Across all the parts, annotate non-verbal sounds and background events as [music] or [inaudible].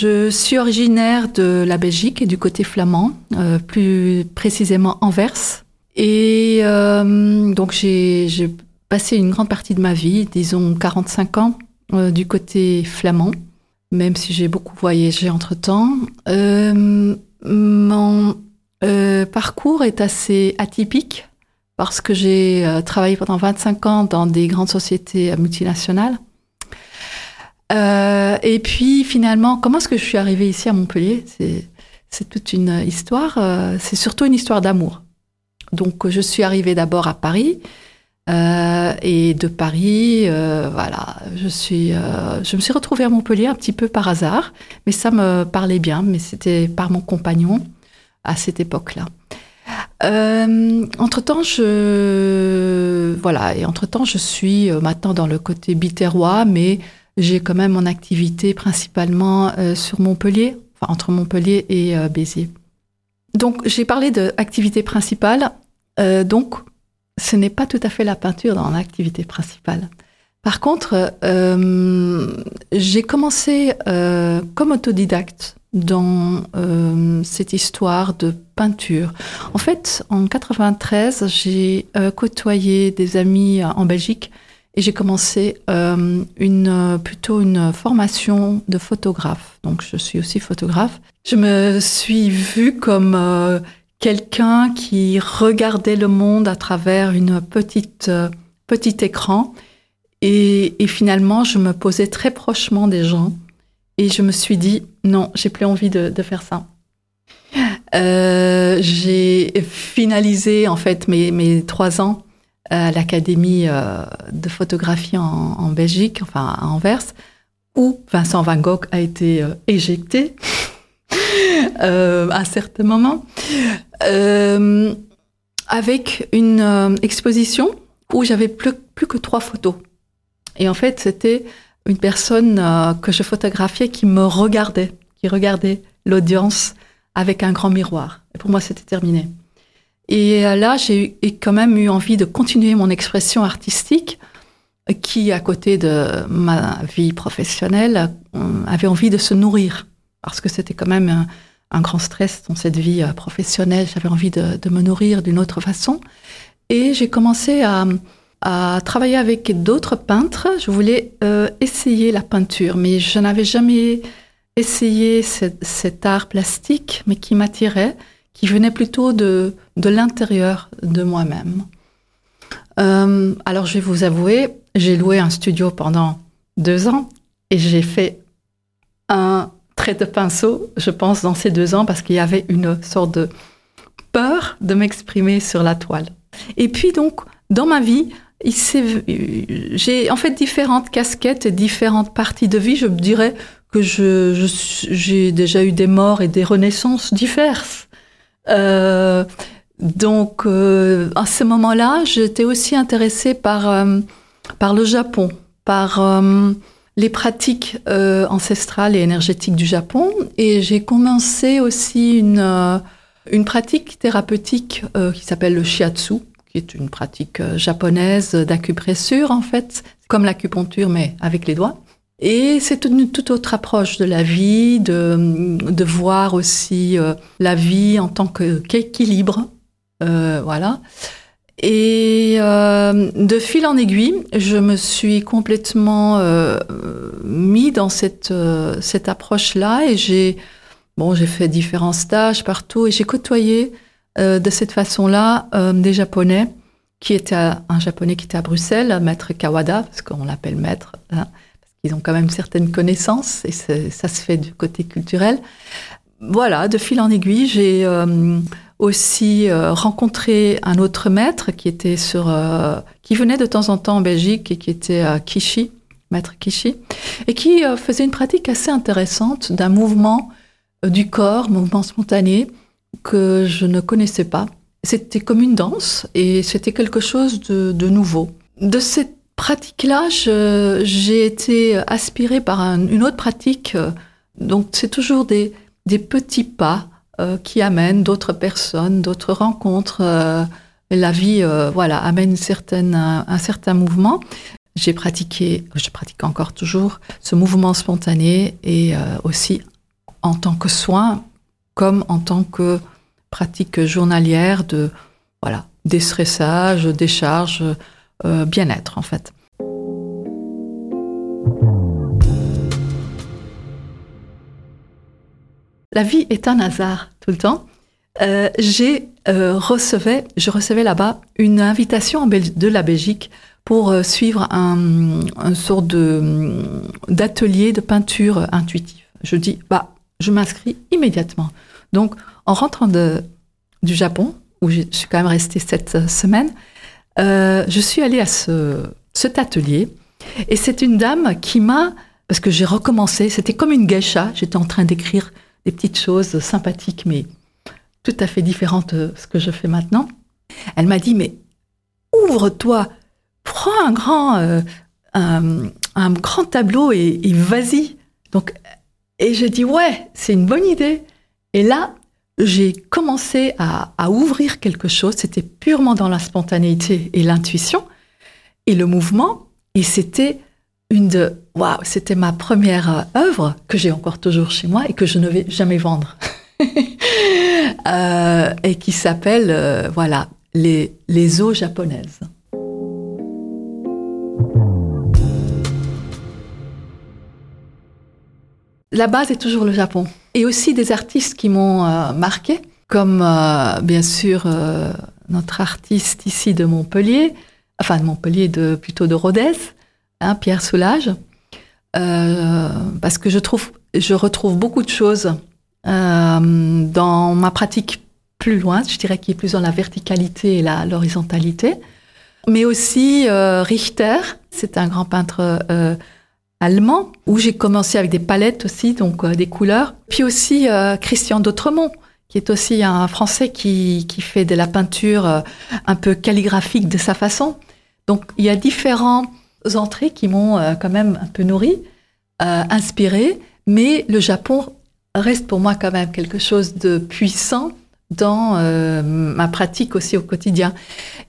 Je suis originaire de la Belgique et du côté flamand, euh, plus précisément Anvers. Et euh, donc j'ai passé une grande partie de ma vie, disons 45 ans, euh, du côté flamand, même si j'ai beaucoup voyagé entre-temps. mon parcours est assez atypique parce que j'ai travaillé pendant 25 ans dans des grandes sociétés multinationales. Et puis finalement, comment est-ce que je suis arrivée ici à Montpellier? C'est toute une histoire. Euh, c'est surtout une histoire d'amour. Donc je suis arrivée d'abord à Paris. et de Paris, voilà, je suis, je me suis retrouvée à Montpellier un petit peu par hasard, mais ça me parlait bien. Mais c'était par mon compagnon à cette époque-là. Euh, entre temps, je voilà et entre temps, je suis euh, maintenant dans le côté biterrois, mais j'ai quand même mon activité principalement euh, sur Montpellier, enfin entre Montpellier et Béziers. Donc j'ai parlé d'activité principale, donc ce n'est pas tout à fait la peinture dans l'activité principale. Par contre, j'ai commencé comme autodidacte dans euh, cette histoire de peinture. En fait, en 93, j'ai euh, côtoyé des amis euh, en Belgique et j'ai commencé une plutôt une formation de photographe. Donc, je suis aussi photographe. Je me suis vue comme quelqu'un qui regardait le monde à travers une petite petit écran et, finalement, je me posais très prochement des gens et je me suis dit, non, j'ai plus envie de, faire ça. Euh, j'ai finalisé en fait mes, mes trois ans à l'académie euh, de photographie en, Belgique, enfin à Anvers, où Vincent Van Gogh a été euh, éjecté [laughs] à un certain moment, avec une exposition où j'avais plus, plus que trois photos. Et en fait, c'était une personne euh, que je photographiais qui me regardait, qui regardait l'audience avec un grand miroir. Et pour moi, c'était terminé. Et euh, là, j'ai quand même eu envie de continuer mon expression artistique, qui, à côté de ma vie professionnelle, euh, avait envie de se nourrir, parce que c'était quand même un, grand stress dans cette vie professionnelle. J'avais envie de, me nourrir d'une autre façon. Et j'ai commencé à, à travailler avec d'autres peintres. Je voulais euh, essayer la peinture, mais je n'avais jamais essayé cet art plastique, mais qui m'attirait, qui venait plutôt de, de l'intérieur de moi-même. Euh, alors je vais vous avouer, j'ai loué un studio pendant deux ans et j'ai fait un trait de pinceau, je pense, dans ces deux ans parce qu'il y avait une sorte de peur de m'exprimer sur la toile. Et puis donc, dans ma vie, j'ai en fait différentes casquettes et différentes parties de vie. Je dirais que j'ai déjà eu des morts et des renaissances diverses. Euh, donc, euh, à ce moment-là, j'étais aussi intéressée par, euh, par le Japon, par euh, les pratiques ancestrales et énergétiques du Japon. Et j'ai commencé aussi une, une pratique thérapeutique qui s'appelle le shiatsu, qui est une pratique japonaise d'acupressure en fait, comme l'acupuncture mais avec les doigts. Et c'est une toute autre approche de la vie, de, de voir aussi euh, la vie en tant qu'équilibre. Euh, voilà. Et euh, de fil en aiguille, je me suis complètement euh, mis dans cette, cette approche-là et j'ai bon, fait différents stages partout et j'ai côtoyé euh, de cette façon-là euh, des Japonais, qui était un Japonais qui était à Bruxelles, maître Kawada, parce qu'on l'appelle maître, hein, qu'ils ont quand même certaines connaissances, et ça se fait du côté culturel. Voilà, de fil en aiguille, j'ai euh, aussi rencontré un autre maître qui était sur, qui venait de temps en temps en Belgique et qui était à Kishi, maître Kishi, et qui faisait une pratique assez intéressante d'un mouvement du corps, mouvement spontané, que je ne connaissais pas. C'était comme une danse et c'était quelque chose de, nouveau. De cette pratique-là, j'ai été aspirée par une autre pratique. Donc c'est toujours des, petits pas euh, qui amènent d'autres personnes, d'autres rencontres. Euh, la vie, euh, voilà, amène certaine, un, certain mouvement. J'ai pratiqué, je pratique encore toujours, ce mouvement spontané et aussi en tant que soin, comme en tant que pratique journalière de, voilà, déstressage, décharge, bien-être en fait. La vie est un hasard tout le temps. Euh, j'ai euh, recevais, je recevais là-bas une invitation de la Belgique pour euh, suivre un, un sort de d'atelier de peinture intuitive. Je dis bah je m'inscris immédiatement. Donc en rentrant de, du Japon où je suis quand même restée cette semaine, je suis allée à ce, cet atelier et c'est une dame qui m'a parce que j'ai recommencé, c'était comme une geisha, j'étais en train d'écrire des petites choses sympathiques, mais tout à fait différentes de ce que je fais maintenant. Elle m'a dit, mais ouvre-toi, prends un grand, euh, un, grand tableau et, vas-y. Donc, et j'ai dit, ouais, c'est une bonne idée. Et là, j'ai commencé à, à, ouvrir quelque chose. C'était purement dans la spontanéité et l'intuition et le mouvement. Et c'était une de waouh, c'était ma première euh, œuvre que j'ai encore toujours chez moi et que je ne vais jamais vendre. [laughs] Euh, et qui s'appelle euh, voilà les, les eaux japonaises. La base est toujours le Japon. Et aussi des artistes qui m'ont marqué, comme bien sûr notre artiste ici de Montpellier, enfin de Montpellier, de, plutôt de Rodez, hein, Pierre Soulage, euh, parce que je trouve, je retrouve beaucoup de choses euh, dans ma pratique plus loin, je dirais qui est plus dans la verticalité et l'horizontalité. Mais aussi euh, Richter, c'est un grand peintre allemand, où j'ai commencé avec des palettes aussi, donc des couleurs. Puis aussi Christian d'Autremont, qui est aussi un Français qui, qui fait de la peinture un peu calligraphique de sa façon. Donc il y a différents entrées qui m'ont euh, quand même un peu nourri, euh, inspiré, mais le Japon reste pour moi quand même quelque chose de puissant dans euh, ma pratique aussi au quotidien.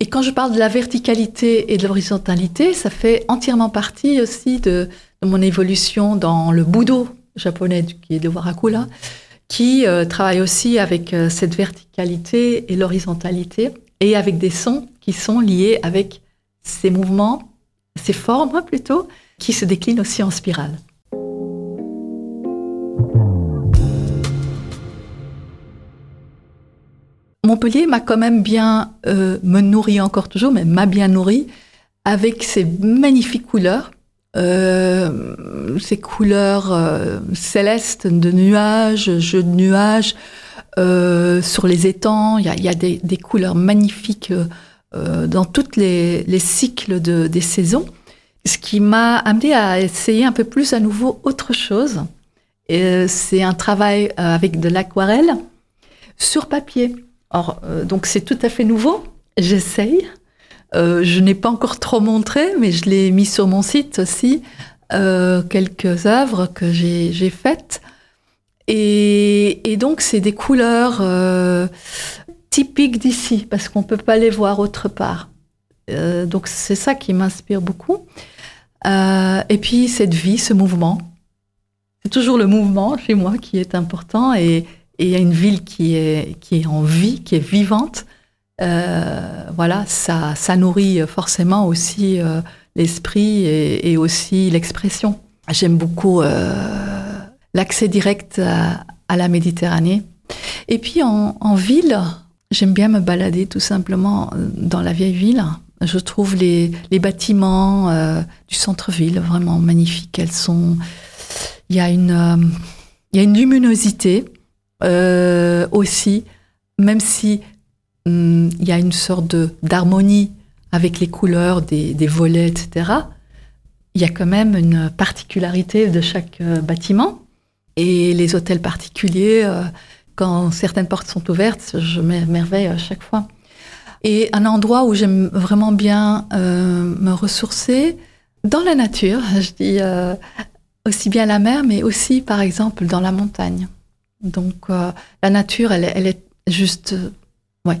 Et quand je parle de la verticalité et de l'horizontalité, ça fait entièrement partie aussi de, mon évolution dans le budo japonais qui est le warakula, qui travaille aussi avec cette verticalité et l'horizontalité et avec des sons qui sont liés avec ces mouvements ces formes plutôt, qui se déclinent aussi en spirale. Montpellier m'a quand même bien, euh, me nourri encore toujours, mais m'a bien nourri avec ses magnifiques couleurs, euh, ces couleurs euh, célestes de nuages, jeux de nuages, sur les étangs, il y a, des, des, couleurs magnifiques euh, dans tous les, cycles des saisons, ce qui m'a amené à essayer un peu plus à nouveau autre chose. Euh, c'est un travail euh, avec de l'aquarelle sur papier. Or, donc c'est tout à fait nouveau. J'essaye. Je n'ai pas encore trop montré, mais je l'ai mis sur mon site aussi. quelques œuvres que j'ai faites. Et, et, donc, c'est des couleurs typiques d'ici, parce qu'on ne peut pas les voir autre part. Euh, donc c'est ça qui m'inspire beaucoup. Euh, et puis cette vie, ce mouvement. C'est toujours le mouvement chez moi qui est important et il y a une ville qui est, qui est en vie, qui est vivante. Euh, voilà, ça, ça nourrit forcément aussi l'esprit et, aussi l'expression. J'aime beaucoup l'accès direct à, la Méditerranée. Et puis en, ville, J'aime bien me balader tout simplement euh, dans la vieille ville. Je trouve les, les bâtiments euh, du centre-ville vraiment magnifiques. Elles sont, il y a une, euh, il y a une luminosité aussi, même si hum, il y a une sorte d'harmonie avec les couleurs des, volets, etc. Il y a quand même une particularité de chaque bâtiment Et les hôtels particuliers, euh, quand certaines portes sont ouvertes, je m'émerveille à chaque fois. Et un endroit où j'aime vraiment bien euh, me ressourcer, dans la nature, je dis euh, aussi bien la mer, mais aussi par exemple dans la montagne. Donc la nature, elle, elle est juste, ouais,